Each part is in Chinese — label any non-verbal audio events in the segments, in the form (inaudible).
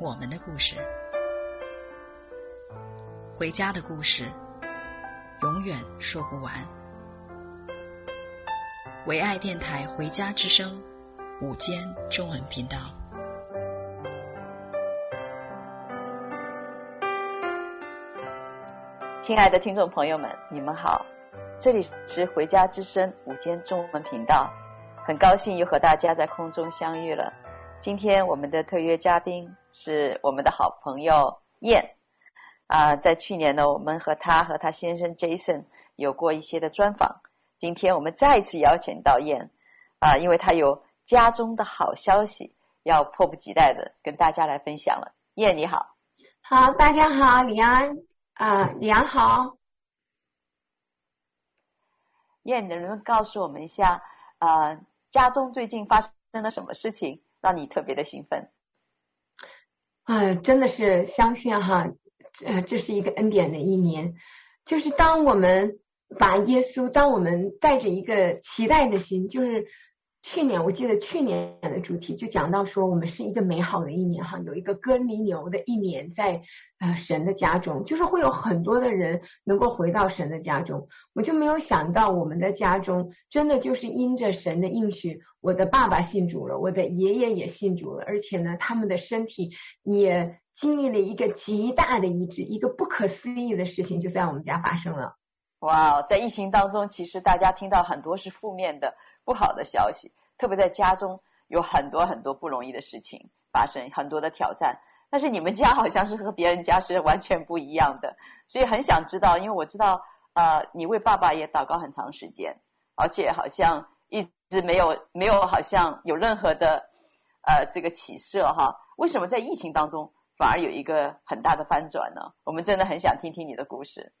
我们的故事，回家的故事，永远说不完。唯爱电台《回家之声》午间中文频道，亲爱的听众朋友们，你们好，这里是《回家之声》午间中文频道，很高兴又和大家在空中相遇了。今天我们的特约嘉宾是我们的好朋友燕，啊，在去年呢，我们和他和他先生 Jason 有过一些的专访。今天我们再次邀请到燕，啊，因为他有家中的好消息要迫不及待的跟大家来分享了。燕你好，好，大家好，李安啊，李安好。燕，能不能告诉我们一下，啊，家中最近发生了什么事情？让你特别的兴奋，哎，真的是相信哈，这，这是一个恩典的一年，就是当我们把耶稣，当我们带着一个期待的心，就是。去年我记得去年的主题就讲到说，我们是一个美好的一年哈，有一个哥尼牛的一年在呃神的家中，就是会有很多的人能够回到神的家中。我就没有想到我们的家中真的就是因着神的应许，我的爸爸信主了，我的爷爷也信主了，而且呢，他们的身体也经历了一个极大的医治，一个不可思议的事情就在我们家发生了。哇，在疫情当中，其实大家听到很多是负面的。不好的消息，特别在家中有很多很多不容易的事情发生，很多的挑战。但是你们家好像是和别人家是完全不一样的，所以很想知道，因为我知道，呃，你为爸爸也祷告很长时间，而且好像一直没有没有好像有任何的呃这个起色哈。为什么在疫情当中反而有一个很大的翻转呢？我们真的很想听听你的故事。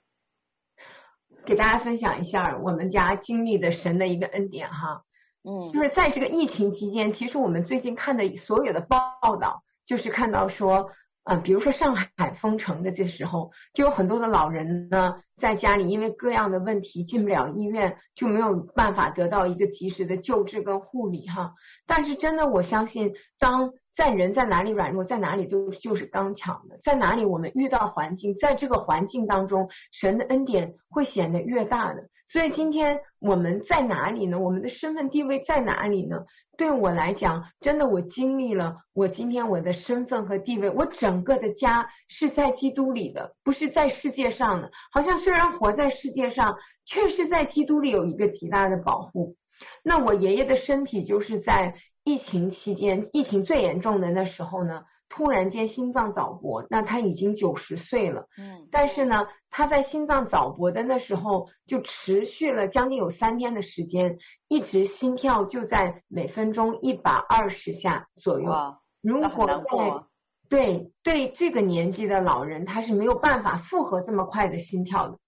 给大家分享一下我们家经历的神的一个恩典哈，嗯，就是在这个疫情期间，其实我们最近看的所有的报道，就是看到说，呃，比如说上海封城的这时候，就有很多的老人呢在家里，因为各样的问题进不了医院，就没有办法得到一个及时的救治跟护理哈。但是真的，我相信当。在人在哪里软弱，在哪里都就是刚强的。在哪里我们遇到环境，在这个环境当中，神的恩典会显得越大的。所以今天我们在哪里呢？我们的身份地位在哪里呢？对我来讲，真的我经历了，我今天我的身份和地位，我整个的家是在基督里的，不是在世界上的。好像虽然活在世界上，却是在基督里有一个极大的保护。那我爷爷的身体就是在。疫情期间，疫情最严重的那时候呢，突然间心脏早搏，那他已经九十岁了，嗯，但是呢，他在心脏早搏的那时候就持续了将近有三天的时间，一直心跳就在每分钟一百二十下左右。如果在对对这个年纪的老人，他是没有办法负荷这么快的心跳的，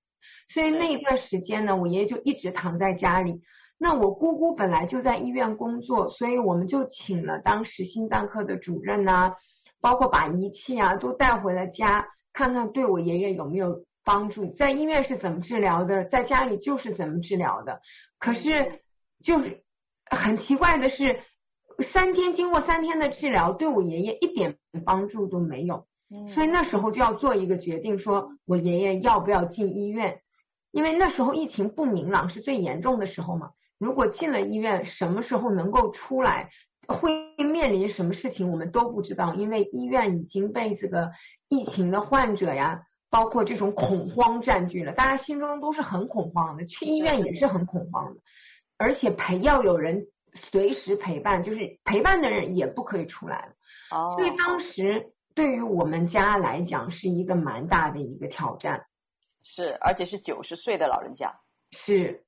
所以那一段时间呢，我爷爷就一直躺在家里。那我姑姑本来就在医院工作，所以我们就请了当时心脏科的主任呐、啊，包括把仪器啊都带回了家，看看对我爷爷有没有帮助。在医院是怎么治疗的，在家里就是怎么治疗的。可是就是很奇怪的是，三天经过三天的治疗，对我爷爷一点帮助都没有。所以那时候就要做一个决定，说我爷爷要不要进医院，因为那时候疫情不明朗，是最严重的时候嘛。如果进了医院，什么时候能够出来，会面临什么事情，我们都不知道。因为医院已经被这个疫情的患者呀，包括这种恐慌占据了，大家心中都是很恐慌的，去医院也是很恐慌的，而且陪要有人随时陪伴，就是陪伴的人也不可以出来了。哦，所以当时对于我们家来讲是一个蛮大的一个挑战。是，而且是九十岁的老人家。是。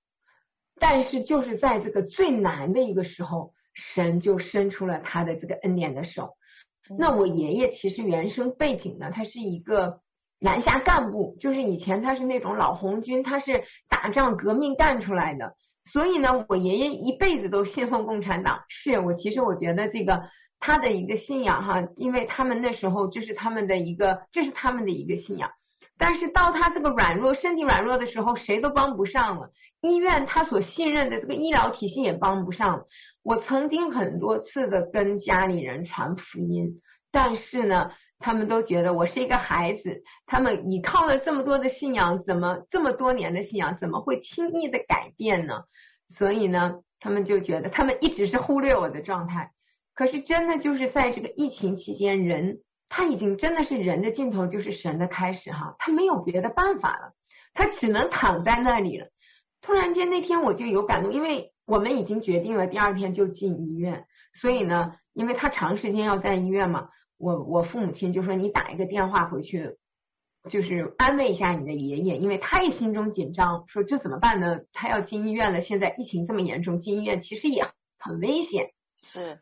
但是就是在这个最难的一个时候，神就伸出了他的这个恩典的手。那我爷爷其实原生背景呢，他是一个南下干部，就是以前他是那种老红军，他是打仗革命干出来的。所以呢，我爷爷一辈子都信奉共产党。是我其实我觉得这个他的一个信仰哈，因为他们那时候就是他们的一个，这是他们的一个信仰。但是到他这个软弱、身体软弱的时候，谁都帮不上了。医院他所信任的这个医疗体系也帮不上。我曾经很多次的跟家里人传福音，但是呢，他们都觉得我是一个孩子，他们依靠了这么多的信仰，怎么这么多年的信仰，怎么会轻易的改变呢？所以呢，他们就觉得他们一直是忽略我的状态。可是真的就是在这个疫情期间，人。他已经真的是人的尽头就是神的开始哈，他没有别的办法了，他只能躺在那里了。突然间那天我就有感动，因为我们已经决定了第二天就进医院，所以呢，因为他长时间要在医院嘛，我我父母亲就说你打一个电话回去，就是安慰一下你的爷爷，因为他也心中紧张，说这怎么办呢？他要进医院了，现在疫情这么严重，进医院其实也很危险。是，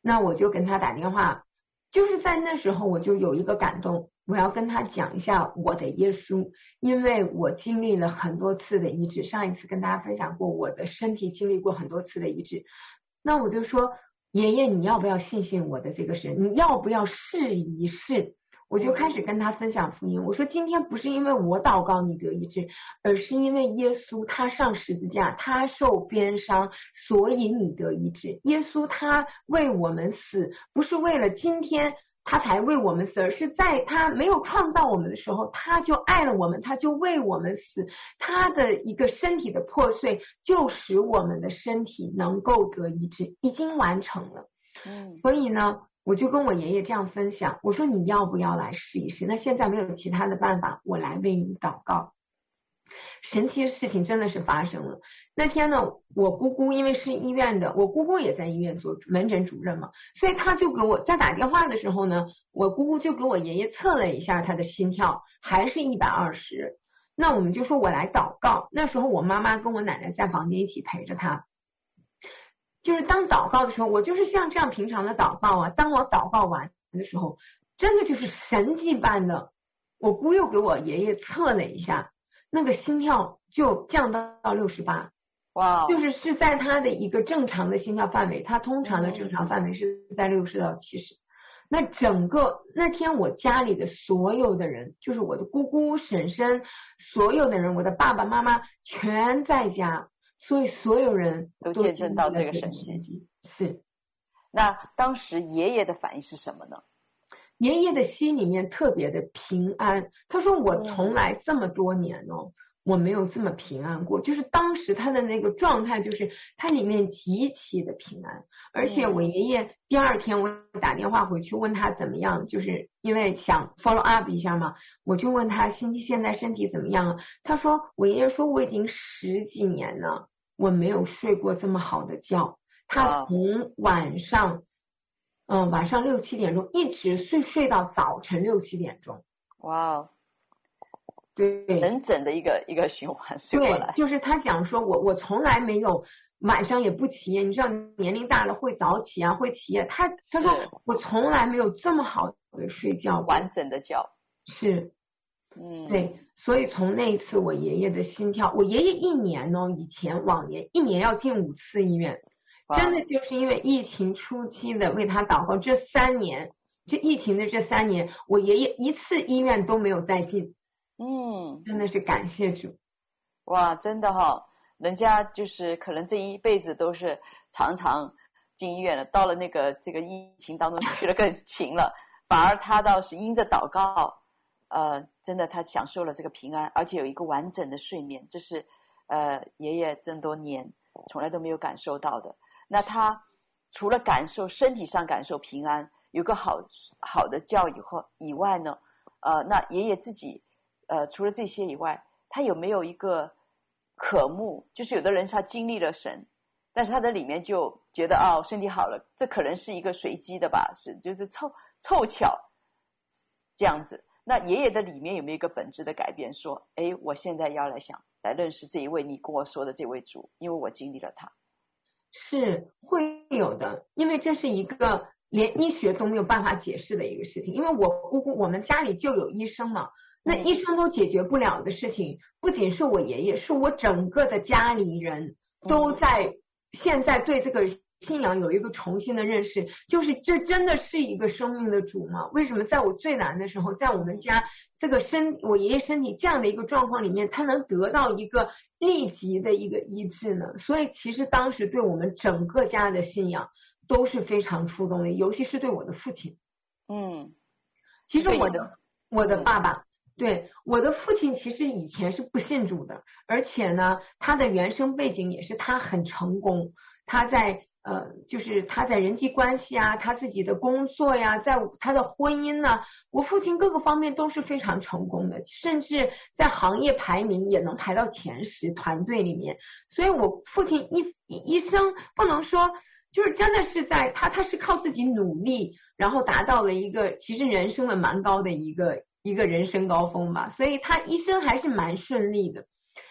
那我就跟他打电话。就是在那时候，我就有一个感动，我要跟他讲一下我的耶稣，因为我经历了很多次的医治。上一次跟大家分享过，我的身体经历过很多次的医治。那我就说，爷爷，你要不要信信我的这个神？你要不要试一试？我就开始跟他分享福音。我说，今天不是因为我祷告你得医治，而是因为耶稣他上十字架，他受鞭伤，所以你得医治。耶稣他为我们死，不是为了今天他才为我们死，而是在他没有创造我们的时候，他就爱了我们，他就为我们死。他的一个身体的破碎，就使我们的身体能够得医治，已经完成了。嗯，所以呢。我就跟我爷爷这样分享，我说你要不要来试一试？那现在没有其他的办法，我来为你祷告。神奇的事情真的是发生了。那天呢，我姑姑因为是医院的，我姑姑也在医院做门诊主任嘛，所以他就给我在打电话的时候呢，我姑姑就给我爷爷测了一下他的心跳，还是一百二十。那我们就说我来祷告。那时候我妈妈跟我奶奶在房间一起陪着他。就是当祷告的时候，我就是像这样平常的祷告啊。当我祷告完的时候，真的就是神迹般的。我姑又给我爷爷测了一下，那个心跳就降到到六十八，哇，就是是在他的一个正常的心跳范围，他通常的正常范围是在六十到七十。那整个那天我家里的所有的人，就是我的姑姑、婶婶，所有的人，我的爸爸妈妈全在家。所以所有人都见证到这个神迹，是。那当时爷爷的反应是什么呢？爷爷的心里面特别的平安。他说：“我从来这么多年哦，我没有这么平安过。就是当时他的那个状态，就是他里面极其的平安。而且我爷爷第二天我打电话回去问他怎么样，就是因为想 follow up 一下嘛，我就问他心现在身体怎么样啊？他说：我爷爷说我已经十几年了。”我没有睡过这么好的觉，他从晚上，嗯、呃，晚上六七点钟一直睡睡到早晨六七点钟。哇，对，整整的一个一个循环睡过来。对，就是他讲说我我从来没有晚上也不起夜，你知道年龄大了会早起啊，会起夜。他他说我从来没有这么好的睡觉，完整的觉。是。嗯，对，所以从那一次我爷爷的心跳，我爷爷一年呢，以前往年一年要进五次医院，真的就是因为疫情初期的为他祷告，这三年，这疫情的这三年，我爷爷一次医院都没有再进，嗯，真的是感谢主，哇，真的哈、哦，人家就是可能这一辈子都是常常进医院了，到了那个这个疫情当中去了更勤了，反而他倒是因着祷告。呃，真的，他享受了这个平安，而且有一个完整的睡眠，这是呃爷爷这么多年从来都没有感受到的。那他除了感受身体上感受平安，有个好好的觉以后以外呢，呃，那爷爷自己呃除了这些以外，他有没有一个渴慕？就是有的人他经历了神，但是他的里面就觉得哦，身体好了，这可能是一个随机的吧，是就是凑凑巧这样子。那爷爷的里面有没有一个本质的改变？说，哎，我现在要来想来认识这一位你跟我说的这位主，因为我经历了他，是会有的，因为这是一个连医学都没有办法解释的一个事情。因为我姑姑，我们家里就有医生嘛，那医生都解决不了的事情，不仅是我爷爷，是我整个的家里人都在现在对这个信仰有一个重新的认识，就是这真的是一个生命的主吗？为什么在我最难的时候，在我们家这个身我爷爷身体这样的一个状况里面，他能得到一个立即的一个医治呢？所以其实当时对我们整个家的信仰都是非常触动的，尤其是对我的父亲。嗯，其实我的我的爸爸，对我的父亲，其实以前是不信主的，而且呢，他的原生背景也是他很成功，他在。呃，就是他在人际关系啊，他自己的工作呀，在他的婚姻呢，我父亲各个方面都是非常成功的，甚至在行业排名也能排到前十，团队里面。所以我父亲一一生不能说，就是真的是在他他是靠自己努力，然后达到了一个其实人生的蛮高的一个一个人生高峰吧，所以他一生还是蛮顺利的。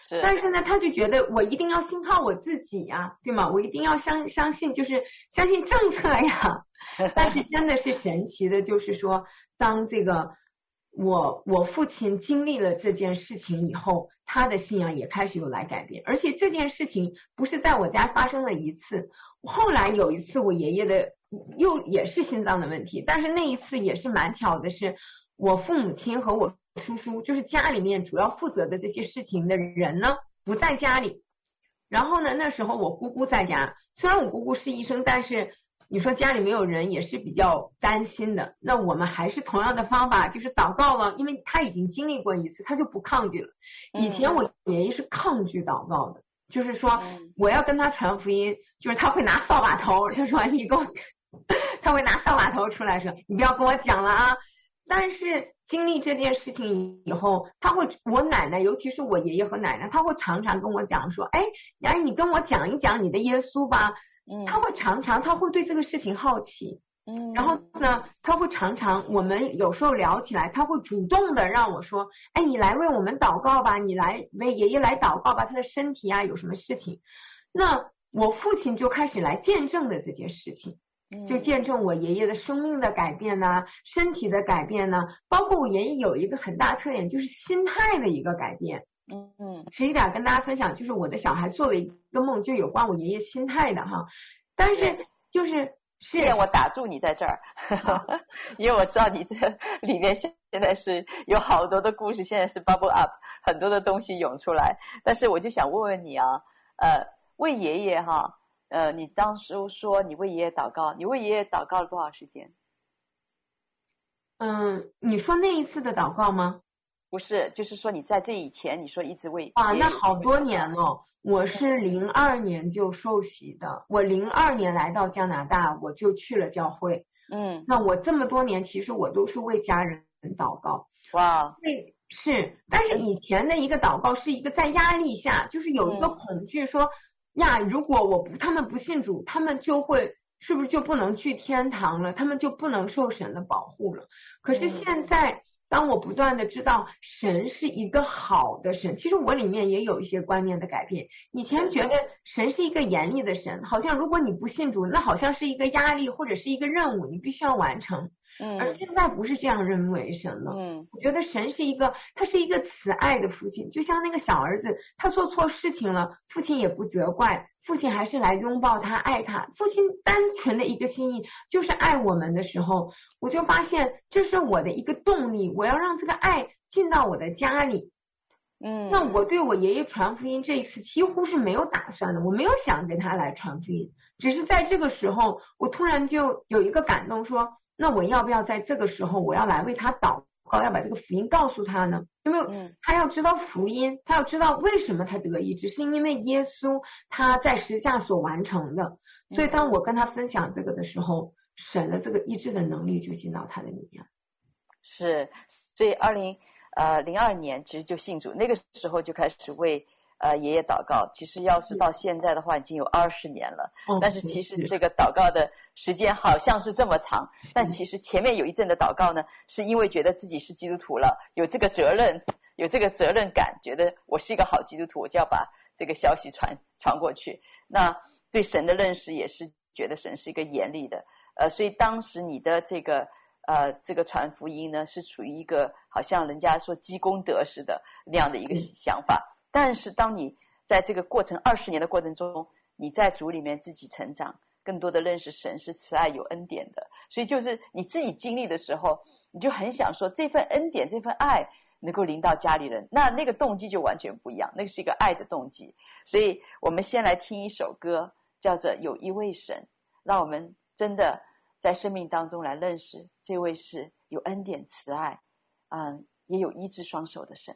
是，但是呢，他就觉得我一定要信靠我自己呀，对吗？我一定要相相信，就是相信政策呀。但是真的是神奇的，就是说，当这个我我父亲经历了这件事情以后，他的信仰也开始有来改变。而且这件事情不是在我家发生了一次，后来有一次我爷爷的又也是心脏的问题，但是那一次也是蛮巧的是，我父母亲和我。叔叔就是家里面主要负责的这些事情的人呢，不在家里。然后呢，那时候我姑姑在家，虽然我姑姑是医生，但是你说家里没有人也是比较担心的。那我们还是同样的方法，就是祷告了，因为他已经经历过一次，他就不抗拒了。以前我爷爷是抗拒祷告的，就是说我要跟他传福音，就是他会拿扫把头，他说你给我，(laughs) 他会拿扫把头出来说，你不要跟我讲了啊。但是经历这件事情以后，他会，我奶奶，尤其是我爷爷和奶奶，他会常常跟我讲说，哎，哎，你跟我讲一讲你的耶稣吧。嗯，他会常常，他会对这个事情好奇。嗯，然后呢，他会常常，我们有时候聊起来，他会主动的让我说，哎，你来为我们祷告吧，你来为爷爷来祷告吧，他的身体啊有什么事情？那我父亲就开始来见证的这件事情。就见证我爷爷的生命的改变呢，身体的改变呢，包括我爷爷有一个很大特点，就是心态的一个改变。嗯嗯，实际点跟大家分享，就是我的小孩做了一个梦，就有关我爷爷心态的哈。但是就是是我打住你在这儿，因为我知道你这里面现现在是有好多的故事，现在是 bubble up，很多的东西涌出来。但是我就想问问你啊，呃，为爷爷哈。呃，你当时说你为爷爷祷告，你为爷爷祷告了多少时间？嗯，你说那一次的祷告吗？不是，就是说你在这以前，你说一直为啊，那好多年了。我是零二年就受洗的，我零二年来到加拿大，我就去了教会。嗯，那我这么多年，其实我都是为家人祷告。哇，对，是，但是以前的一个祷告是一个在压力下，就是有一个恐惧说。嗯呀，如果我不，他们不信主，他们就会是不是就不能去天堂了？他们就不能受神的保护了？可是现在，当我不断的知道神是一个好的神，其实我里面也有一些观念的改变。以前觉得神是一个严厉的神，好像如果你不信主，那好像是一个压力或者是一个任务，你必须要完成。嗯，而现在不是这样认为神了。嗯，我觉得神是一个，他是一个慈爱的父亲，就像那个小儿子，他做错事情了，父亲也不责怪，父亲还是来拥抱他，爱他。父亲单纯的一个心意就是爱我们的时候，我就发现这是我的一个动力，我要让这个爱进到我的家里。嗯，那我对我爷爷传福音这一次几乎是没有打算的，我没有想给他来传福音，只是在这个时候，我突然就有一个感动说。那我要不要在这个时候，我要来为他祷告，要把这个福音告诉他呢？因为？嗯，他要知道福音，他要知道为什么他得医治，是因为耶稣他在十字架所完成的。所以当我跟他分享这个的时候，神的这个医治的能力就进到他的里面。是，所以二零呃零二年其实就信主，那个时候就开始为。呃，爷爷祷告，其实要是到现在的话，已经有二十年了。但是其实这个祷告的时间好像是这么长，(laughs) 但其实前面有一阵的祷告呢，是因为觉得自己是基督徒了，有这个责任，有这个责任感，觉得我是一个好基督徒，我就要把这个消息传传过去。那对神的认识也是觉得神是一个严厉的，呃，所以当时你的这个呃这个传福音呢，是处于一个好像人家说积功德似的那样的一个想法。但是当你在这个过程二十年的过程中，你在主里面自己成长，更多的认识神是慈爱有恩典的，所以就是你自己经历的时候，你就很想说这份恩典这份爱能够临到家里人，那那个动机就完全不一样，那个是一个爱的动机。所以我们先来听一首歌，叫做《有一位神》，让我们真的在生命当中来认识这位是有恩典慈爱，嗯，也有医治双手的神。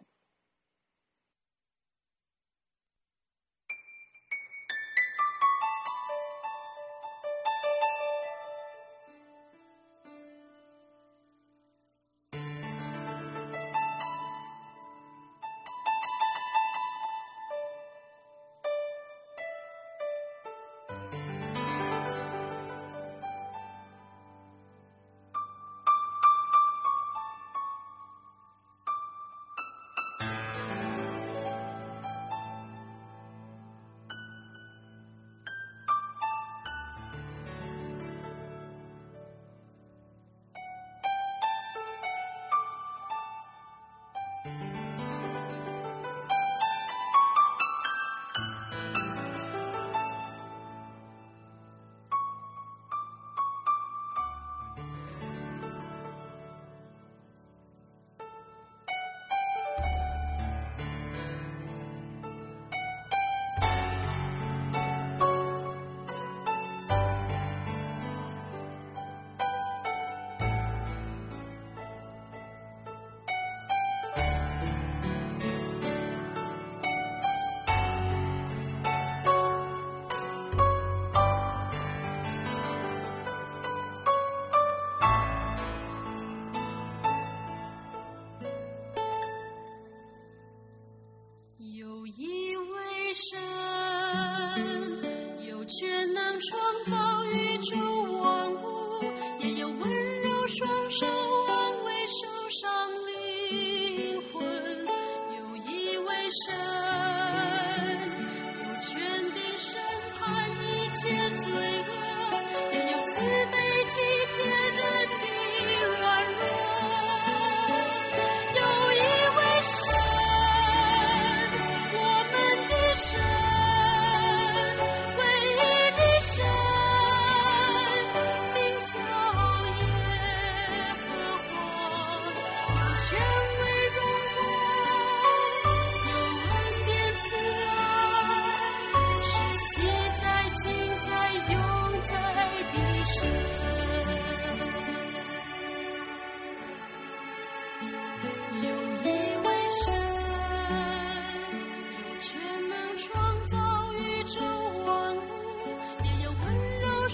wish I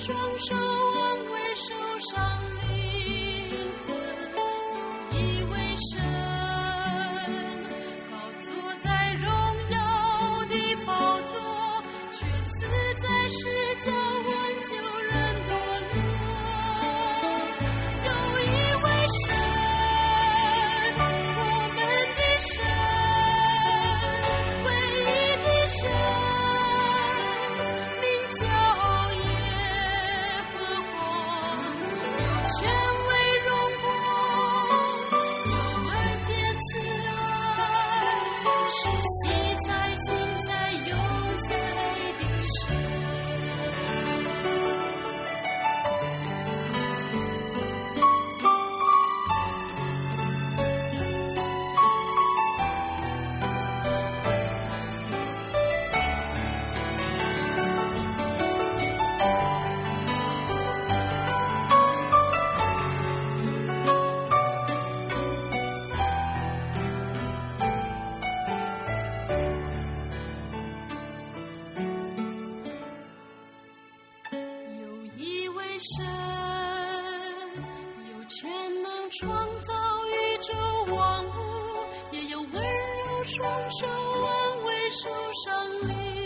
双手双手安慰受伤你。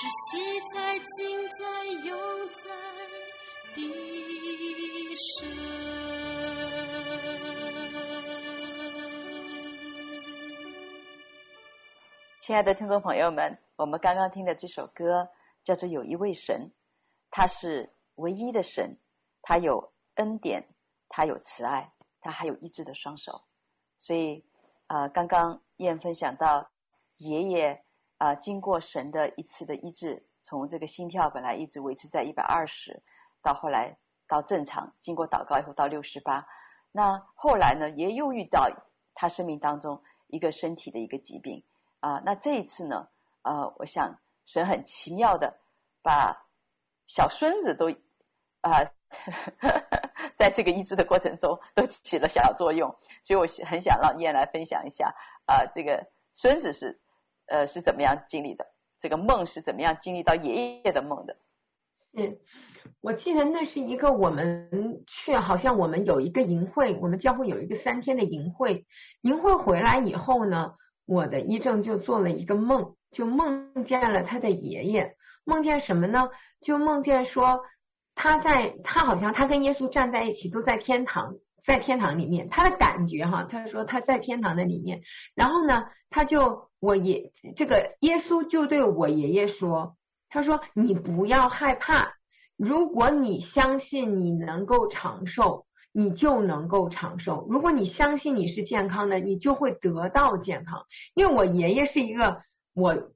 是喜在今在永在的神亲爱的听众朋友们，我们刚刚听的这首歌叫做《有一位神》，他是唯一的神，他有恩典，他有慈爱，他还有医治的双手。所以，啊、呃，刚刚燕分享到爷爷啊、经过神的一次的医治，从这个心跳本来一直维持在一百二十，到后来到正常，经过祷告以后到六十八。那后来呢，爷爷又遇到他生命当中一个身体的一个疾病。啊、那这一次呢？呃，我想神很奇妙的把小孙子都啊、呃，(laughs) 在这个医治的过程中都起了小作用，所以我很想让燕来分享一下啊、这个孙子是呃是怎么样经历的，这个梦是怎么样经历到爷爷的梦的。是，我记得那是一个我们去，好像我们有一个营会，我们教会有一个三天的营会，营会回来以后呢。我的医正就做了一个梦，就梦见了他的爷爷。梦见什么呢？就梦见说他在，他好像他跟耶稣站在一起，都在天堂，在天堂里面。他的感觉哈，他说他在天堂的里面。然后呢，他就我爷这个耶稣就对我爷爷说，他说你不要害怕，如果你相信你能够长寿。你就能够长寿。如果你相信你是健康的，你就会得到健康。因为我爷爷是一个，我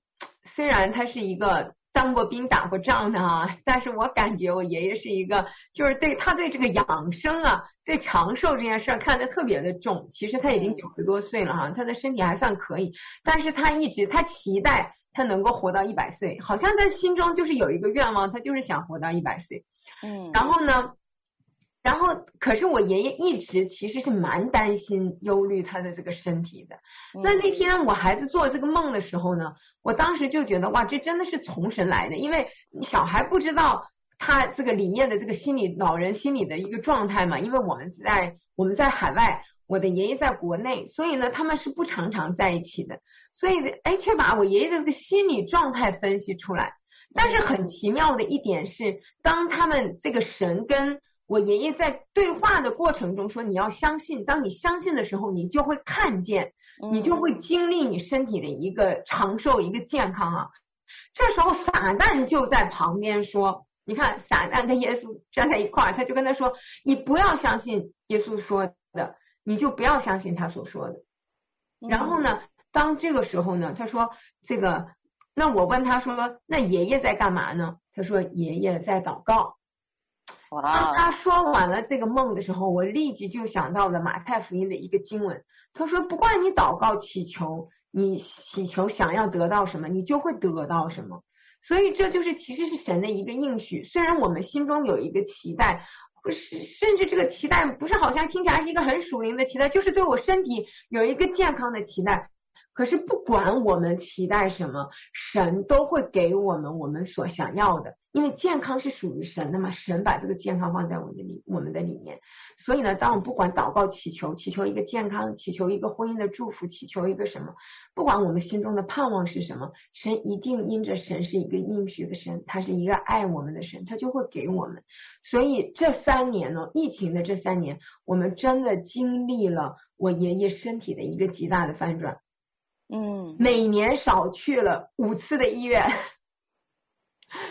虽然他是一个当过兵、打过仗的啊，但是我感觉我爷爷是一个，就是对他对这个养生啊，对长寿这件事儿看得特别的重。其实他已经九十多岁了哈，他的身体还算可以，但是他一直他期待他能够活到一百岁，好像在心中就是有一个愿望，他就是想活到一百岁。嗯，然后呢？然后，可是我爷爷一直其实是蛮担心、忧虑他的这个身体的。那那天我孩子做这个梦的时候呢，我当时就觉得哇，这真的是从神来的，因为小孩不知道他这个里面的这个心理老人心理的一个状态嘛。因为我们在我们在海外，我的爷爷在国内，所以呢，他们是不常常在一起的。所以，哎，却把我爷爷的这个心理状态分析出来。但是很奇妙的一点是，当他们这个神跟我爷爷在对话的过程中说：“你要相信，当你相信的时候，你就会看见，你就会经历你身体的一个长寿、一个健康啊。”这时候撒旦就在旁边说：“你看，撒旦跟耶稣站在一块儿，他就跟他说：‘你不要相信耶稣说的，你就不要相信他所说的。’然后呢，当这个时候呢，他说：‘这个，那我问他说，那爷爷在干嘛呢？’他说：‘爷爷在祷告。’”当他说完了这个梦的时候，我立即就想到了马太福音的一个经文。他说：“不管你祷告祈求，你祈求想要得到什么，你就会得到什么。”所以这就是其实是神的一个应许。虽然我们心中有一个期待，不是甚至这个期待不是好像听起来是一个很属灵的期待，就是对我身体有一个健康的期待。可是不管我们期待什么，神都会给我们我们所想要的。因为健康是属于神的嘛，神把这个健康放在我们的里，我们的里面。所以呢，当我们不管祷告祈求，祈求一个健康，祈求一个婚姻的祝福，祈求一个什么，不管我们心中的盼望是什么，神一定因着神是一个应许的神，他是一个爱我们的神，他就会给我们。所以这三年呢，疫情的这三年，我们真的经历了我爷爷身体的一个极大的翻转。嗯，每年少去了五次的医院。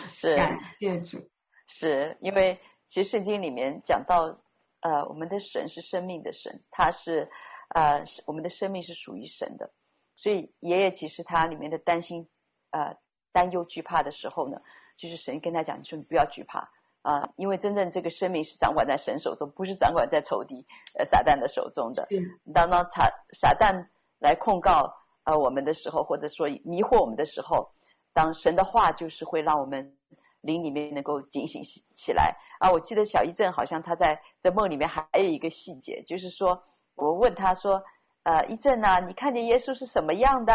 是，(laughs) 感谢主。是因为其实圣经里面讲到，呃，我们的神是生命的神，他是，呃，我们的生命是属于神的，所以爷爷其实他里面的担心，呃，担忧惧怕的时候呢，就是神跟他讲，你说你不要惧怕啊，呃，因为真正这个生命是掌管在神手中，不是掌管在仇敌呃撒旦的手中的。嗯，当当撒撒旦来控告呃我们的时候，或者说迷惑我们的时候，当神的话就是会让我们。灵里面能够警醒起来啊！我记得小一正好像他在在梦里面还有一个细节，就是说我问他说：“呃，一正啊，你看见耶稣是什么样的？”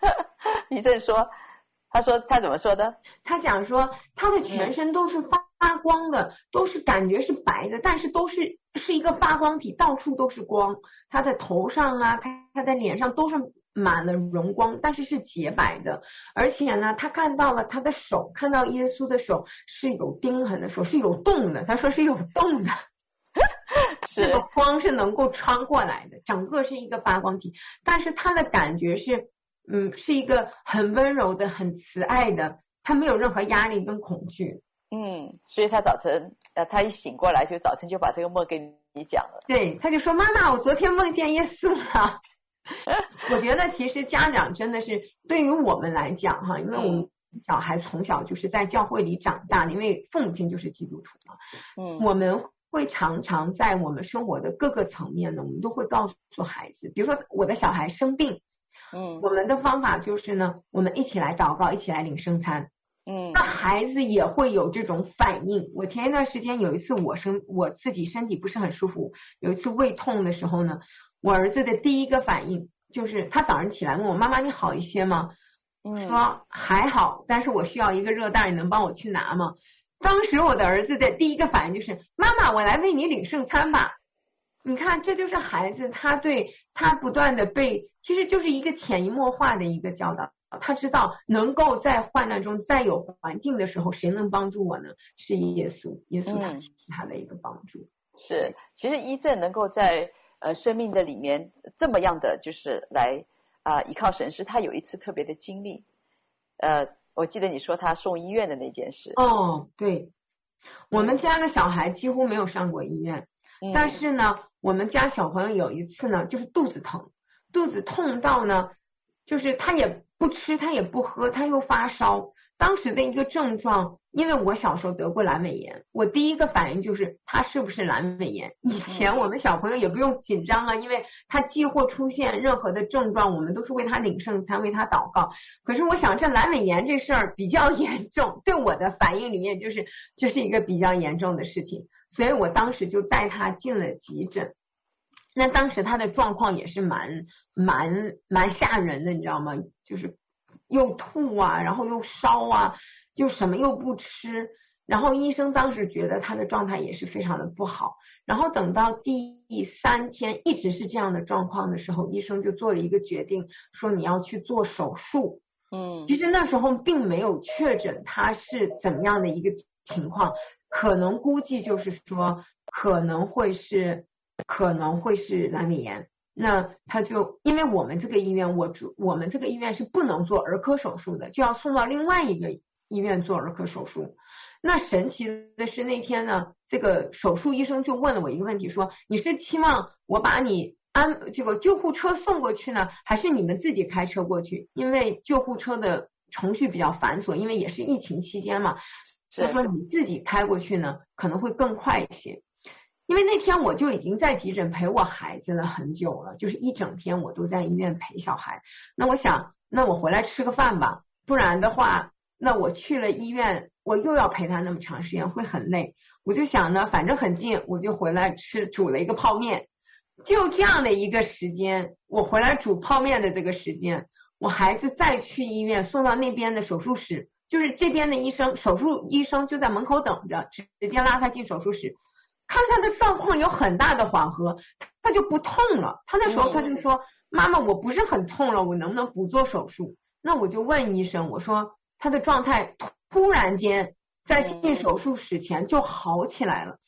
(laughs) 一正说：“他说他怎么说的？他讲说他的全身都是发发光的，都是感觉是白的，但是都是是一个发光体，到处都是光。他的头上啊，他他的脸上都是。”满了荣光，但是是洁白的，而且呢，他看到了他的手，看到耶稣的手是有钉痕的手，是有洞的。他说是有洞的，(laughs) 这个光是能够穿过来的，整个是一个发光体。但是他的感觉是，嗯，是一个很温柔的、很慈爱的，他没有任何压力跟恐惧。嗯，所以他早晨，呃，他一醒过来就早晨就把这个梦给你讲了。对，他就说：“妈妈，我昨天梦见耶稣了。(laughs) ”我觉得其实家长真的是对于我们来讲哈，因为我们小孩从小就是在教会里长大，因为父母亲就是基督徒嘛，嗯，我们会常常在我们生活的各个层面呢，我们都会告诉孩子，比如说我的小孩生病，嗯，我们的方法就是呢，我们一起来祷告，一起来领圣餐，嗯，那孩子也会有这种反应。我前一段时间有一次我身我自己身体不是很舒服，有一次胃痛的时候呢。我儿子的第一个反应就是，他早上起来问我妈妈：“你好一些吗？”嗯，说还好，但是我需要一个热袋，你能帮我去拿吗？当时我的儿子的第一个反应就是：“妈妈，我来为你领圣餐吧。”你看，这就是孩子他对他不断的被，其实就是一个潜移默化的一个教导。他知道能够在患难中，再有环境的时候，谁能帮助我呢？是耶稣，耶稣他是他的一个帮助。嗯、是，其实医正能够在。呃，生命的里面这么样的就是来啊、呃，依靠神，是他有一次特别的经历。呃，我记得你说他送医院的那件事。哦，对，我们家的小孩几乎没有上过医院，嗯、但是呢，我们家小朋友有一次呢，就是肚子疼，肚子痛到呢，就是他也不吃，他也不喝，他又发烧。当时的一个症状，因为我小时候得过阑尾炎，我第一个反应就是他是不是阑尾炎？以前我们小朋友也不用紧张啊，因为他既或出现任何的症状，我们都是为他领圣餐，为他祷告。可是我想这阑尾炎这事儿比较 (laughs) 严重，对我的反应里面就是这是一个比较严重的事情，所以我当时就带他进了急诊。那当时他的状况也是蛮蛮蛮吓人的，你知道吗？就是。又吐啊，然后又烧啊，就什么又不吃，然后医生当时觉得他的状态也是非常的不好，然后等到第三天一直是这样的状况的时候，医生就做了一个决定，说你要去做手术。嗯，其实那时候并没有确诊他是怎么样的一个情况，可能估计就是说可能会是可能会是阑尾炎。那他就因为我们这个医院，我主我们这个医院是不能做儿科手术的，就要送到另外一个医院做儿科手术。那神奇的是那天呢，这个手术医生就问了我一个问题，说你是期望我把你安这个救护车送过去呢，还是你们自己开车过去？因为救护车的程序比较繁琐，因为也是疫情期间嘛。他说你自己开过去呢，可能会更快一些。因为那天我就已经在急诊陪我孩子了很久了，就是一整天我都在医院陪小孩。那我想，那我回来吃个饭吧，不然的话，那我去了医院，我又要陪他那么长时间，会很累。我就想呢，反正很近，我就回来吃，煮了一个泡面。就这样的一个时间，我回来煮泡面的这个时间，我孩子再去医院送到那边的手术室，就是这边的医生，手术医生就在门口等着，直接拉他进手术室。看他的状况有很大的缓和，他就不痛了。他那时候他就说：“妈妈，我不是很痛了，我能不能不做手术？”那我就问医生：“我说他的状态突然间在进手术室前就好起来了。”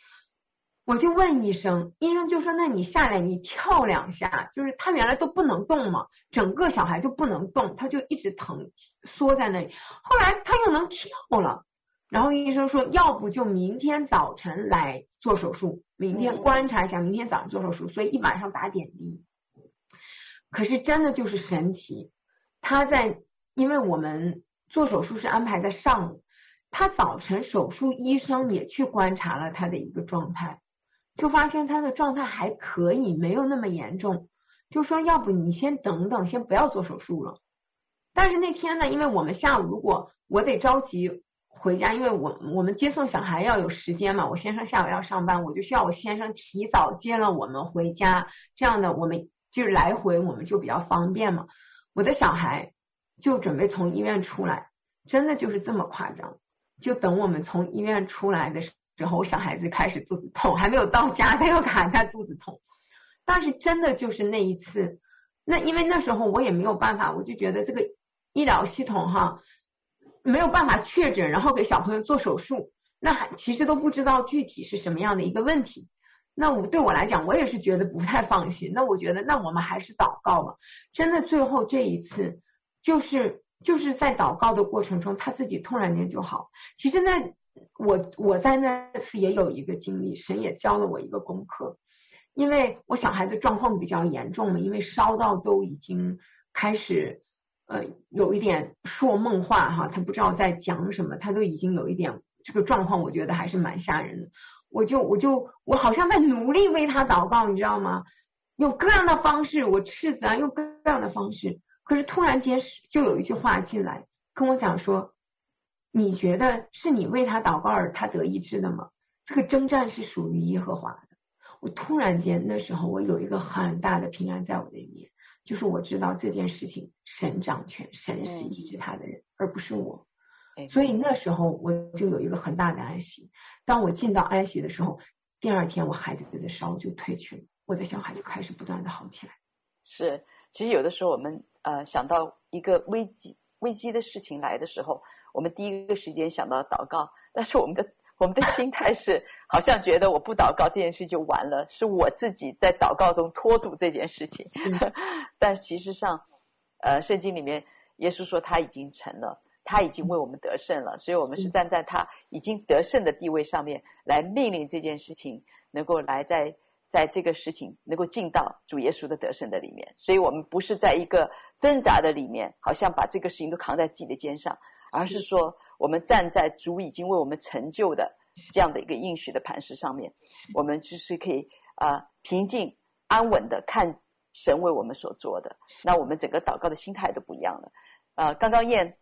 我就问医生，医生就说：“那你下来，你跳两下，就是他原来都不能动嘛，整个小孩就不能动，他就一直疼缩在那里。后来他又能跳了。”然后医生说，要不就明天早晨来做手术，明天观察一下，明天早上做手术，所以一晚上打点滴。可是真的就是神奇，他在，因为我们做手术是安排在上午，他早晨手术医生也去观察了他的一个状态，就发现他的状态还可以，没有那么严重，就说要不你先等等，先不要做手术了。但是那天呢，因为我们下午如果我得着急回家，因为我我们接送小孩要有时间嘛，我先生下午要上班，我就需要我先生提早接了我们回家，这样的我们。就是来回我们就比较方便嘛，我的小孩就准备从医院出来，真的就是这么夸张。就等我们从医院出来的时候，我小孩子开始肚子痛，还没有到家，他又喊他肚子痛。但是真的就是那一次，那因为那时候我也没有办法，我就觉得这个医疗系统哈没有办法确诊，然后给小朋友做手术，那还其实都不知道具体是什么样的一个问题。那我对我来讲，我也是觉得不太放心。那我觉得，那我们还是祷告吧。真的，最后这一次，就是就是在祷告的过程中，他自己突然间就好。其实那我我在那次也有一个经历，神也教了我一个功课。因为我小孩子状况比较严重嘛，因为烧到都已经开始呃有一点说梦话哈，他不知道在讲什么，他都已经有一点这个状况，我觉得还是蛮吓人的。我就我就我好像在努力为他祷告，你知道吗？用各样的方式，我斥责啊，用各样的方式。可是突然间就有一句话进来跟我讲说：“你觉得是你为他祷告而他得医治的吗？这个征战是属于耶和华的。”我突然间那时候我有一个很大的平安在我的里面，就是我知道这件事情神掌权，神是医治他的人，而不是我。所以那时候我就有一个很大的安息。当我进到安息的时候，第二天我孩子的烧就退去了，我的小孩就开始不断的好起来。是，其实有的时候我们呃想到一个危机危机的事情来的时候，我们第一个时间想到祷告，但是我们的我们的心态是好像觉得我不祷告这件事就完了，是我自己在祷告中拖住这件事情。嗯、(laughs) 但其实上，呃，圣经里面耶稣说他已经成了。他已经为我们得胜了，所以我们是站在他已经得胜的地位上面来命令这件事情能够来在在这个事情能够进到主耶稣的得胜的里面，所以我们不是在一个挣扎的里面，好像把这个事情都扛在自己的肩上，而是说我们站在主已经为我们成就的这样的一个应许的磐石上面，我们就是可以啊、呃、平静安稳的看神为我们所做的，那我们整个祷告的心态都不一样了。啊、呃，刚刚燕。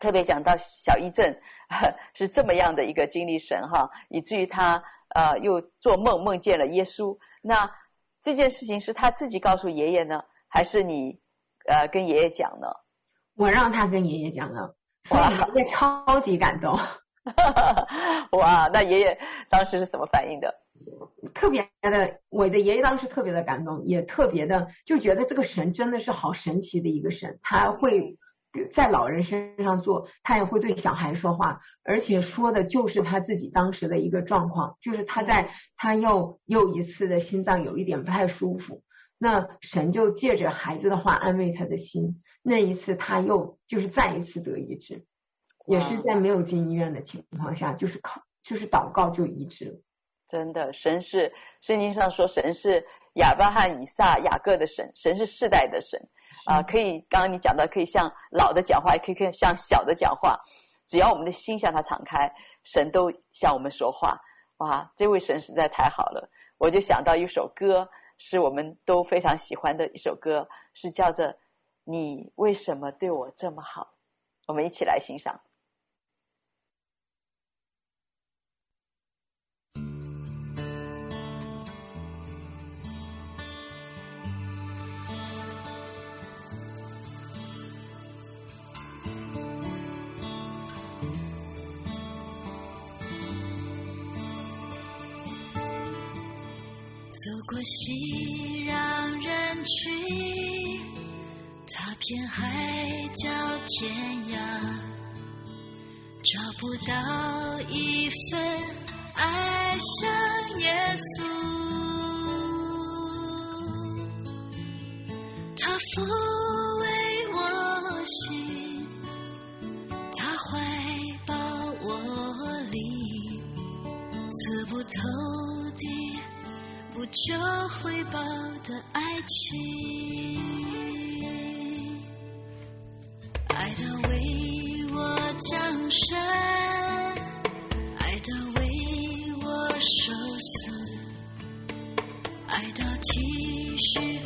特别讲到小一正 (laughs) 是这么样的一个经历神哈，以至于他呃又做梦梦见了耶稣。那这件事情是他自己告诉爷爷呢，还是你呃跟爷爷讲呢？我让他跟爷爷讲的，所以爷爷超级感动。哈 (laughs) 哈哇，那爷爷当时是什么反应的？特别的，我的爷爷当时特别的感动，也特别的就觉得这个神真的是好神奇的一个神，他会。在老人身上做，他也会对小孩说话，而且说的就是他自己当时的一个状况，就是他在他又又一次的心脏有一点不太舒服，那神就借着孩子的话安慰他的心，那一次他又就是再一次得医治，也是在没有进医院的情况下，就是靠就是祷告就医治了。真的，神是圣经上说神是亚伯拉罕、以撒、雅各的神，神是世代的神。啊、呃，可以，刚刚你讲到，可以向老的讲话，也可以可以向小的讲话，只要我们的心向他敞开，神都向我们说话。哇，这位神实在太好了！我就想到一首歌，是我们都非常喜欢的一首歌，是叫做《你为什么对我这么好》，我们一起来欣赏。走过熙攘人群，踏遍海角天涯，找不到一份爱像耶稣。他求回报的爱情，爱到为我降生，爱到为我受死，爱到继续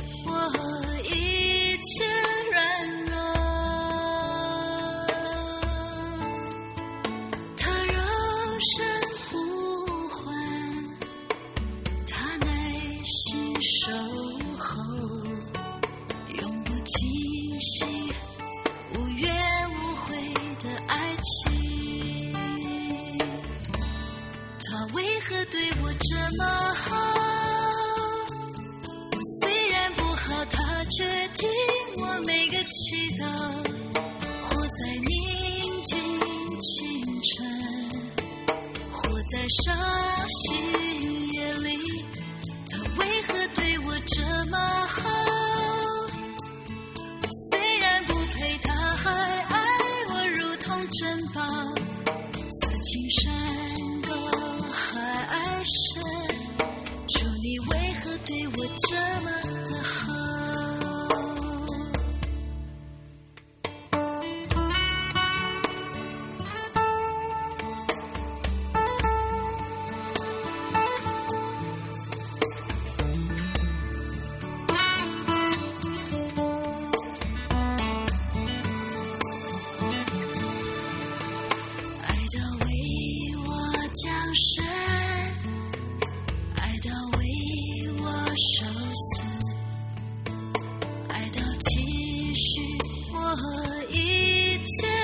一切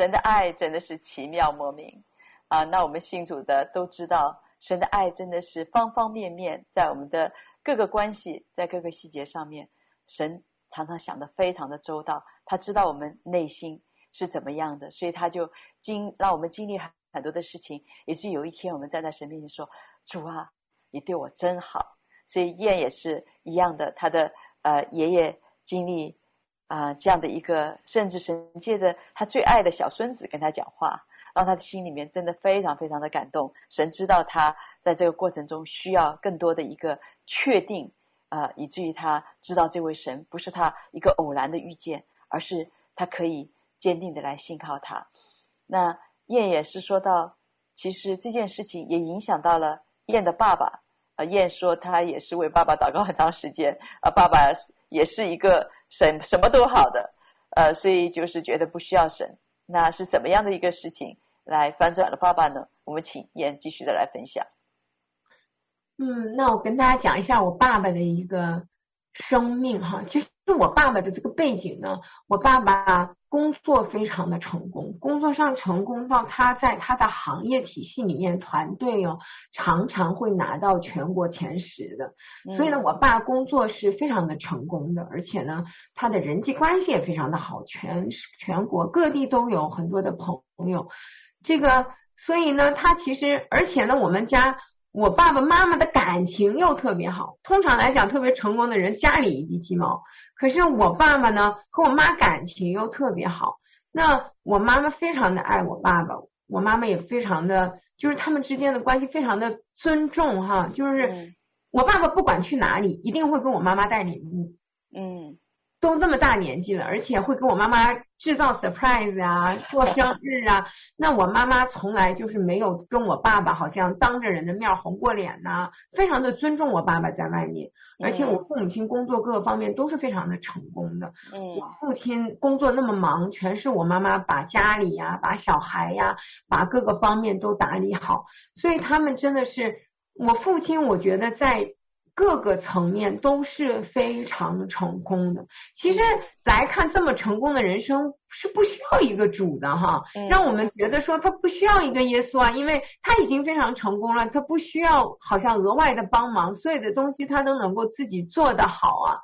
神的爱真的是奇妙莫名啊！那我们信主的都知道，神的爱真的是方方面面，在我们的各个关系，在各个细节上面，神常常想得非常的周到。他知道我们内心是怎么样的，所以他就经让我们经历很很多的事情，以至于有一天我们站在神面前说：“主啊，你对我真好。”所以燕也是一样的，他的呃爷爷经历。啊、这样的一个，甚至神借着他最爱的小孙子跟他讲话，让他的心里面真的非常非常的感动。神知道他在这个过程中需要更多的一个确定，啊、以至于他知道这位神不是他一个偶然的遇见，而是他可以坚定的来信靠他。那燕也是说到，其实这件事情也影响到了燕的爸爸。啊、燕说他也是为爸爸祷告很长时间，啊、爸爸也是一个。什什么都好的，呃，所以就是觉得不需要神，那是怎么样的一个事情来翻转了爸爸呢？我们请燕继续的来分享。嗯，那我跟大家讲一下我爸爸的一个生命哈。其实我爸爸的这个背景呢，我爸爸工作非常的成功，工作上成功到他在他的行业体系里面团队哦，常常会拿到全国前十的。所以呢，我爸工作是非常的成功的，而且呢，他的人际关系也非常的好，全全国各地都有很多的朋友。这个，所以呢，他其实，而且呢，我们家。我爸爸妈妈的感情又特别好，通常来讲，特别成功的人家里一地鸡毛。可是我爸爸呢，和我妈感情又特别好。那我妈妈非常的爱我爸爸，我妈妈也非常的，就是他们之间的关系非常的尊重哈。就是我爸爸不管去哪里，一定会跟我妈妈带礼物。嗯。都那么大年纪了，而且会给我妈妈制造 surprise 啊，过生日啊。那我妈妈从来就是没有跟我爸爸好像当着人的面红过脸呐、啊，非常的尊重我爸爸在外面。而且我父母亲工作各个方面都是非常的成功的。嗯，我父亲工作那么忙，全是我妈妈把家里呀、啊、把小孩呀、啊、把各个方面都打理好。所以他们真的是我父亲，我觉得在。各个层面都是非常成功的。其实来看这么成功的人生是不需要一个主的哈，让我们觉得说他不需要一个耶稣啊，因为他已经非常成功了，他不需要好像额外的帮忙，所有的东西他都能够自己做得好啊。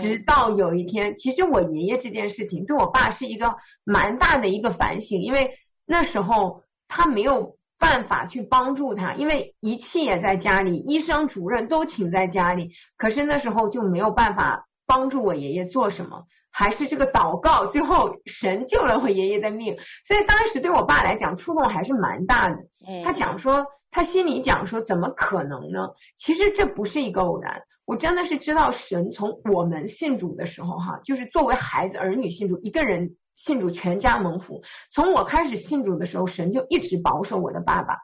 直到有一天，其实我爷爷这件事情对我爸是一个蛮大的一个反省，因为那时候他没有。办法去帮助他，因为仪器也在家里，医生主任都请在家里，可是那时候就没有办法帮助我爷爷做什么，还是这个祷告，最后神救了我爷爷的命，所以当时对我爸来讲触动还是蛮大的。他讲说，他心里讲说，怎么可能呢？其实这不是一个偶然，我真的是知道神从我们信主的时候哈，就是作为孩子儿女信主一个人。信主全家蒙福。从我开始信主的时候，神就一直保守我的爸爸。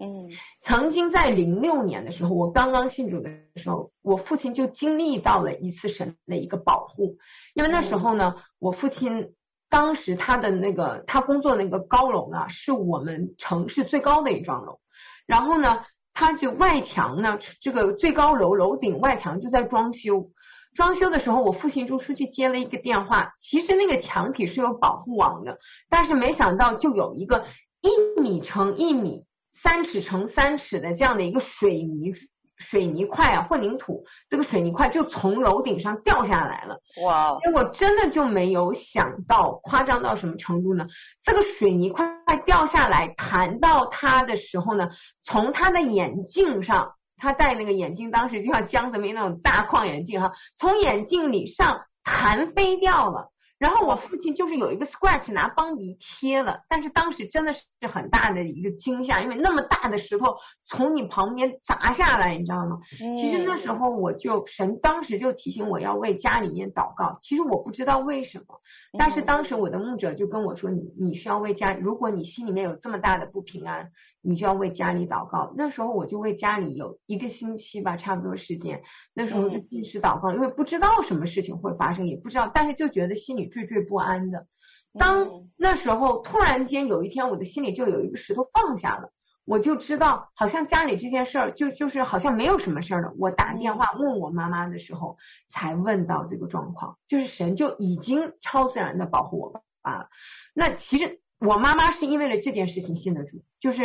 嗯，曾经在零六年的时候，我刚刚信主的时候，我父亲就经历到了一次神的一个保护。因为那时候呢，我父亲当时他的那个他工作的那个高楼呢，是我们城市最高的一幢楼。然后呢，他就外墙呢，这个最高楼楼顶外墙就在装修。装修的时候，我父亲就出去接了一个电话。其实那个墙体是有保护网的，但是没想到就有一个一米乘一米、三尺乘三尺的这样的一个水泥水泥块啊，混凝土，这个水泥块就从楼顶上掉下来了。哇！结果真的就没有想到，夸张到什么程度呢？这个水泥块掉下来弹到他的时候呢，从他的眼镜上。他戴那个眼镜，当时就像江泽民那种大框眼镜哈，从眼镜里上弹飞掉了。然后我父亲就是有一个 scratch，拿邦迪贴了，但是当时真的是很大的一个惊吓，因为那么大的石头从你旁边砸下来，你知道吗？其实那时候我就神当时就提醒我要为家里面祷告，其实我不知道为什么，但是当时我的牧者就跟我说，你你需要为家，如果你心里面有这么大的不平安。你就要为家里祷告。那时候我就为家里有一个星期吧，差不多时间。那时候就进食祷告，因为不知道什么事情会发生，也不知道，但是就觉得心里惴惴不安的。当那时候突然间有一天，我的心里就有一个石头放下了，我就知道好像家里这件事儿就就是好像没有什么事儿了。我打电话问我妈妈的时候，才问到这个状况，就是神就已经超自然的保护我爸了。那其实。我妈妈是因为了这件事情信的主，就是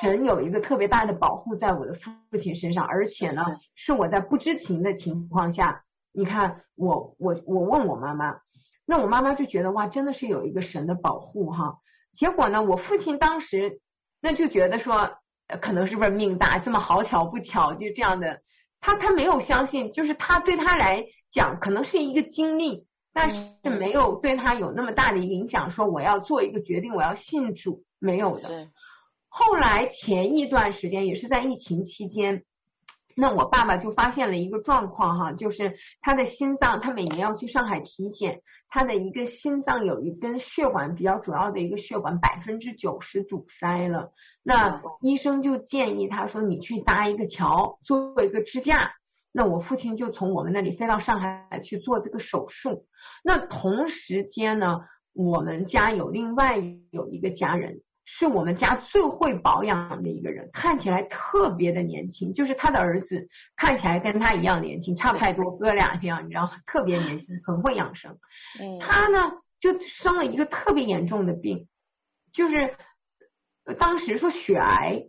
神有一个特别大的保护在我的父亲身上，而且呢，是我在不知情的情况下，你看我我我问我妈妈，那我妈妈就觉得哇，真的是有一个神的保护哈。结果呢，我父亲当时那就觉得说，可能是不是命大，这么好巧不巧就这样的，他他没有相信，就是他对他来讲可能是一个经历。但是没有对他有那么大的影响，说我要做一个决定，我要信主，没有的。后来前一段时间也是在疫情期间，那我爸爸就发现了一个状况哈，就是他的心脏，他每年要去上海体检，他的一个心脏有一根血管比较主要的一个血管百分之九十堵塞了，那医生就建议他说，你去搭一个桥，做一个支架。那我父亲就从我们那里飞到上海去做这个手术。那同时间呢，我们家有另外有一个家人是我们家最会保养的一个人，看起来特别的年轻，就是他的儿子看起来跟他一样年轻，差不太多，哥俩一样，你知道，特别年轻，很会养生。(laughs) 嗯，他呢就生了一个特别严重的病，就是当时说血癌，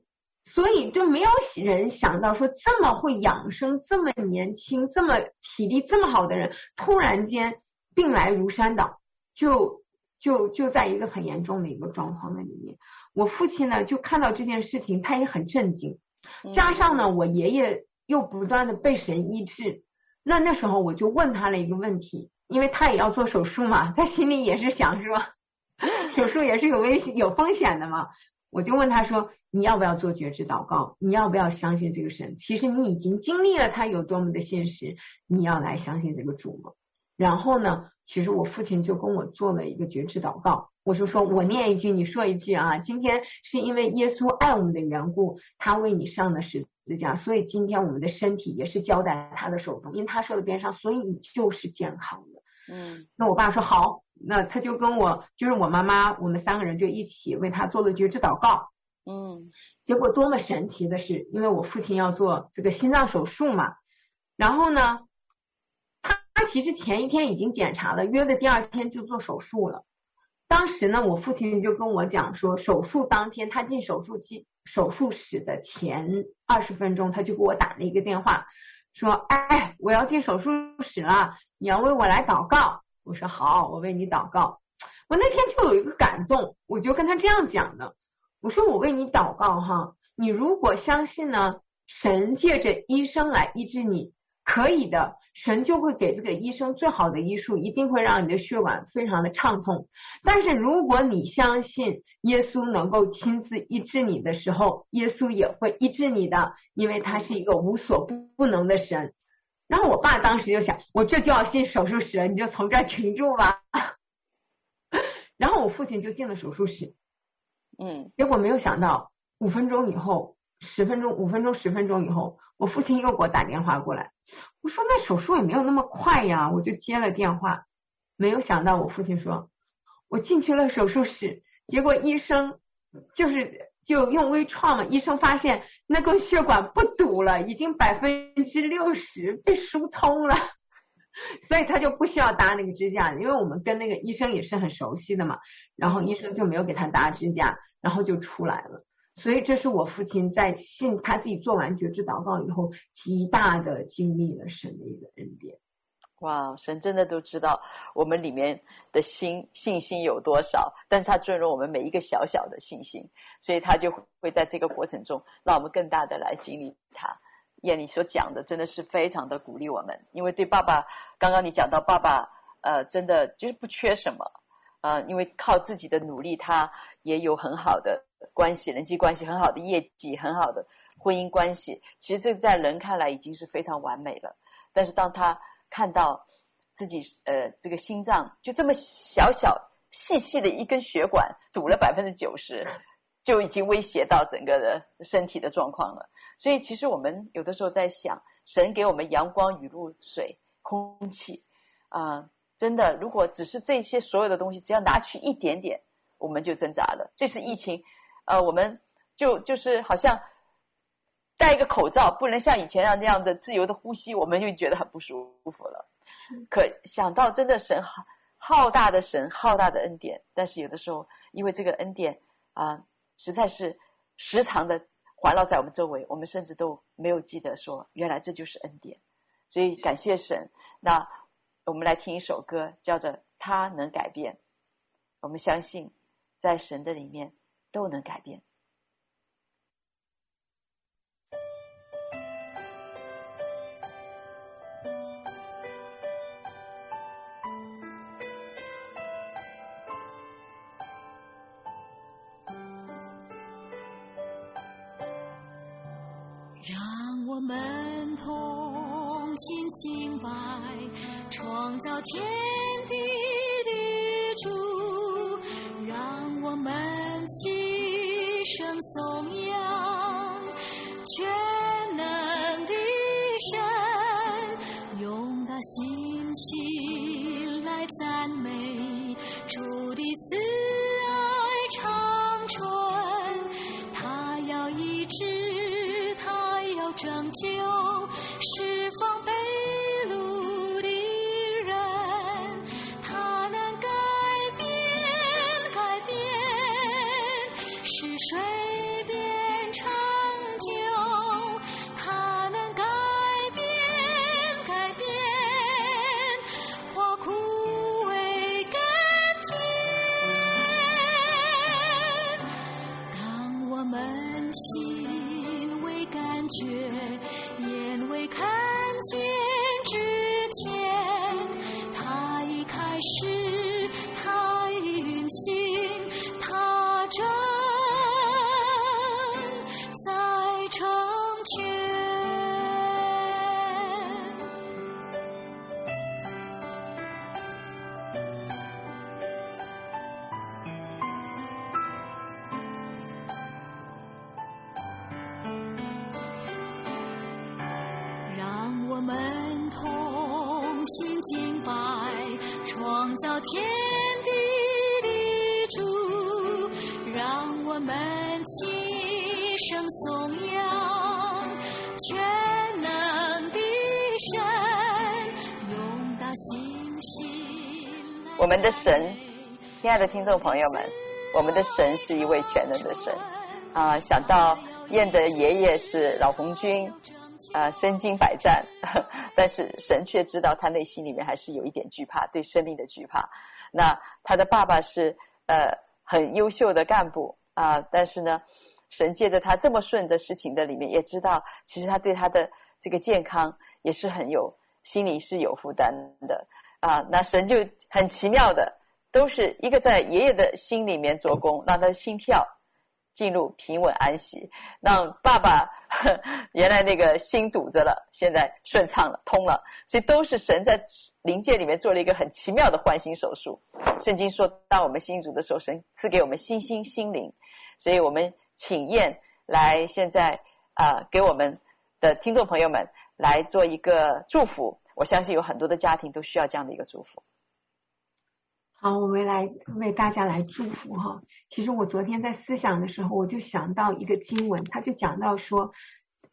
所以就没有人想到说这么会养生、这么年轻、这么体力这么好的人，突然间病来如山倒，就。就就在一个很严重的一个状况的里面，我父亲呢就看到这件事情，他也很震惊，加上呢我爷爷又不断的被神医治，那那时候我就问他了一个问题，因为他也要做手术嘛，他心里也是想说，(laughs) 手术也是有危险有风险的嘛，我就问他说，你要不要做觉知祷告？你要不要相信这个神？其实你已经经历了他有多么的现实，你要来相信这个主吗？然后呢，其实我父亲就跟我做了一个觉知祷告，我就说，我念一句，你说一句啊。今天是因为耶稣爱我们的缘故，他为你上了十字架，所以今天我们的身体也是交在他的手中，因为他受了鞭伤，所以你就是健康。嗯，那我爸说好，那他就跟我，就是我妈妈，我们三个人就一起为他做了觉知祷告。嗯，结果多么神奇的是，因为我父亲要做这个心脏手术嘛，然后呢。他其实前一天已经检查了，约的第二天就做手术了。当时呢，我父亲就跟我讲说，手术当天他进手术期手术室的前二十分钟，他就给我打了一个电话，说：“哎，我要进手术室了，你要为我来祷告。”我说：“好，我为你祷告。”我那天就有一个感动，我就跟他这样讲的，我说：“我为你祷告哈，你如果相信呢，神借着医生来医治你。”可以的，神就会给这个医生最好的医术，一定会让你的血管非常的畅通。但是如果你相信耶稣能够亲自医治你的时候，耶稣也会医治你的，因为他是一个无所不能的神。然后我爸当时就想，我这就要进手术室了，你就从这儿停住吧。(laughs) 然后我父亲就进了手术室，嗯，结果没有想到五分钟以后，十分钟，五分钟，十分钟以后。我父亲又给我打电话过来，我说那手术也没有那么快呀，我就接了电话，没有想到我父亲说，我进去了手术室，结果医生就是就用微创嘛，医生发现那个血管不堵了，已经百分之六十被疏通了，所以他就不需要搭那个支架，因为我们跟那个医生也是很熟悉的嘛，然后医生就没有给他搭支架，然后就出来了。所以这是我父亲在信他自己做完绝志祷告以后，极大的经历了神的一个恩典。哇，神真的都知道我们里面的心信心有多少，但是他尊荣我们每一个小小的信心，所以他就会在这个过程中让我们更大的来经历他。耶，你所讲的真的是非常的鼓励我们，因为对爸爸，刚刚你讲到爸爸，呃，真的就是不缺什么，呃，因为靠自己的努力，他也有很好的。关系、人际关系很好的业绩，很好的婚姻关系，其实这在人看来已经是非常完美了。但是当他看到自己呃这个心脏就这么小小细细的一根血管堵了百分之九十，就已经威胁到整个的身体的状况了。所以其实我们有的时候在想，神给我们阳光、雨露、水、空气啊、呃，真的如果只是这些所有的东西，只要拿去一点点，我们就挣扎了。这次疫情。呃，我们就就是好像戴一个口罩，不能像以前那样的自由的呼吸，我们就觉得很不舒服了。可想到真的神浩浩大的神浩大的恩典，但是有的时候因为这个恩典啊、呃，实在是时常的环绕在我们周围，我们甚至都没有记得说原来这就是恩典。所以感谢神。那我们来听一首歌，叫做《他能改变》。我们相信在神的里面。都能改变。们同心敬拜，创造天地的主，让我们。齐声颂扬，创造天地的主，让我们齐声颂扬全能的神，用大信心我们的神，亲爱的听众朋友们，我们的神是一位全能的神啊！想到燕的爷爷是老红军。呃，身经百战，(laughs) 但是神却知道他内心里面还是有一点惧怕，对生命的惧怕。那他的爸爸是呃很优秀的干部啊、但是呢，神借着他这么顺的事情的里面，也知道其实他对他的这个健康也是很有心里是有负担的啊、那神就很奇妙的，都是一个在爷爷的心里面做工，让他的心跳进入平稳安息，让爸爸。原来那个心堵着了，现在顺畅了，通了，所以都是神在灵界里面做了一个很奇妙的换心手术。圣经说，当我们信主的时候，神赐给我们新心心灵，所以我们请燕来现在啊、给我们的听众朋友们来做一个祝福。我相信有很多的家庭都需要这样的一个祝福。好，我们来为大家来祝福哈。其实我昨天在思想的时候，我就想到一个经文，他就讲到说，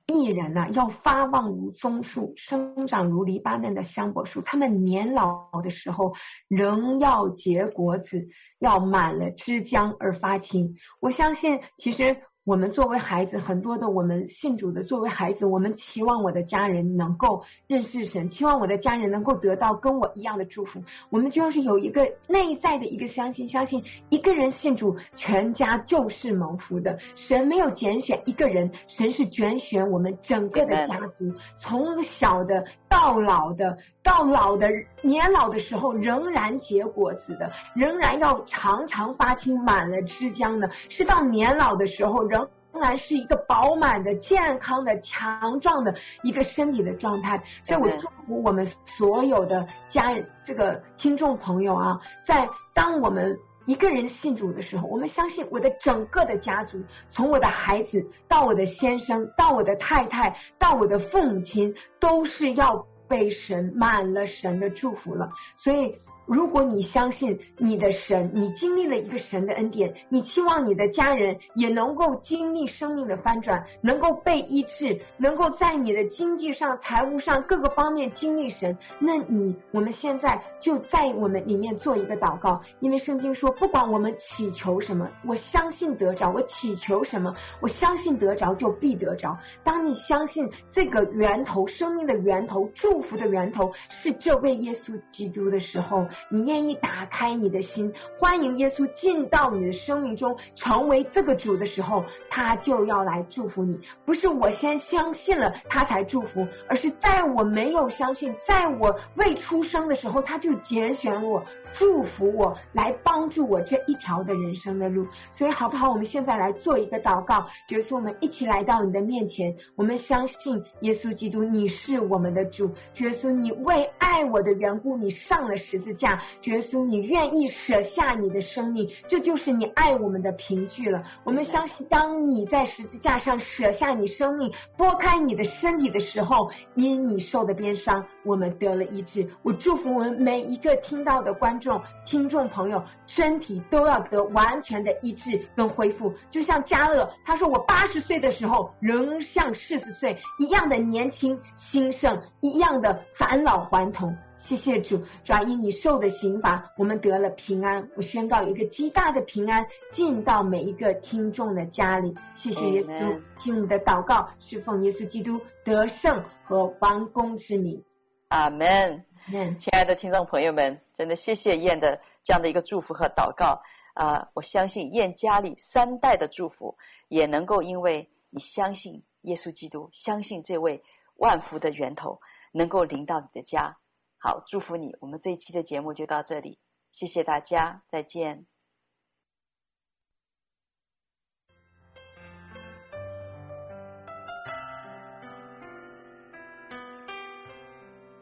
艺人呐、要发旺如棕树，生长如黎巴嫩的香柏树，他们年老的时候仍要结果子，要满了枝浆而发青。我相信，其实。我们作为孩子，很多的我们信主的作为孩子，我们期望我的家人能够认识神，期望我的家人能够得到跟我一样的祝福。我们就是有一个内在的一个相信，相信一个人信主，全家就是蒙福的。神没有拣选一个人，神是拣选我们整个的家族，从小的到老的，到老的年老的时候仍然结果子的，仍然要常常发青满了枝浆的，是到年老的时候仍。然是一个饱满的、健康的、强壮的一个身体的状态，所以我祝福我们所有的家人，这个听众朋友啊，在当我们一个人信主的时候，我们相信我的整个的家族，从我的孩子到我的先生，到我的太太，到我的父母亲，都是要被神满了神的祝福了，所以。如果你相信你的神，你经历了一个神的恩典，你期望你的家人也能够经历生命的翻转，能够被医治，能够在你的经济上、财务上各个方面经历神，那你我们现在就在我们里面做一个祷告，因为圣经说，不管我们祈求什么，我相信得着；我祈求什么，我相信得着就必得着。当你相信这个源头、生命的源头、祝福的源头是这位耶稣基督的时候，你愿意打开你的心，欢迎耶稣进到你的生命中，成为这个主的时候，他就要来祝福你。不是我先相信了他才祝福，而是在我没有相信，在我未出生的时候，他就拣选我。祝福我，来帮助我这一条的人生的路，所以好不好？我们现在来做一个祷告，耶稣我们一起来到你的面前。我们相信耶稣基督，你是我们的主。耶稣，你为爱我的缘故，你上了十字架。耶稣，你愿意舍下你的生命，这就是你爱我们的凭据了。我们相信，当你在十字架上舍下你生命，拨开你的身体的时候，因你受的鞭伤，我们得了医治。我祝福我们每一个听到的观观众、听众朋友身体都要得完全的医治跟恢复。就像嘉乐他说：“我八十岁的时候仍像四十岁一样的年轻兴盛，一样的返老还童。”谢谢主，主要因你受的刑罚，我们得了平安。我宣告一个极大的平安进到每一个听众的家里。谢谢耶稣听我们的祷告，侍奉耶稣基督得胜和王公之名。阿门。亲爱的听众朋友们，真的谢谢燕的这样的一个祝福和祷告啊、我相信燕家里三代的祝福也能够因为你相信耶稣基督，相信这位万福的源头，能够临到你的家。好，祝福你。我们这一期的节目就到这里，谢谢大家，再见。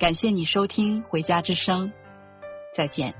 感谢你收听《回家之声》，再见。